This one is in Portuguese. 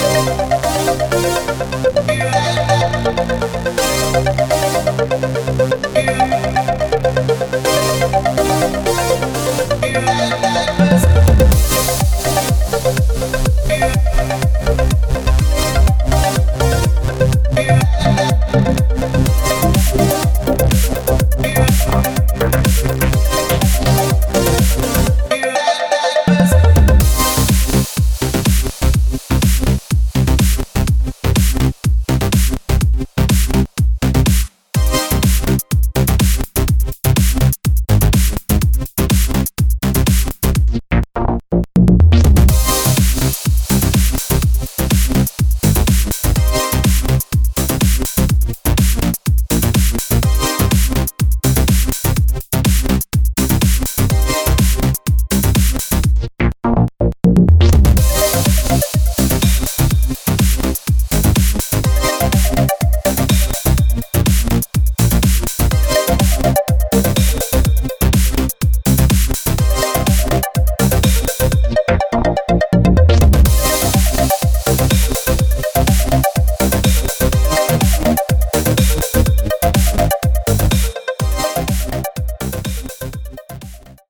Música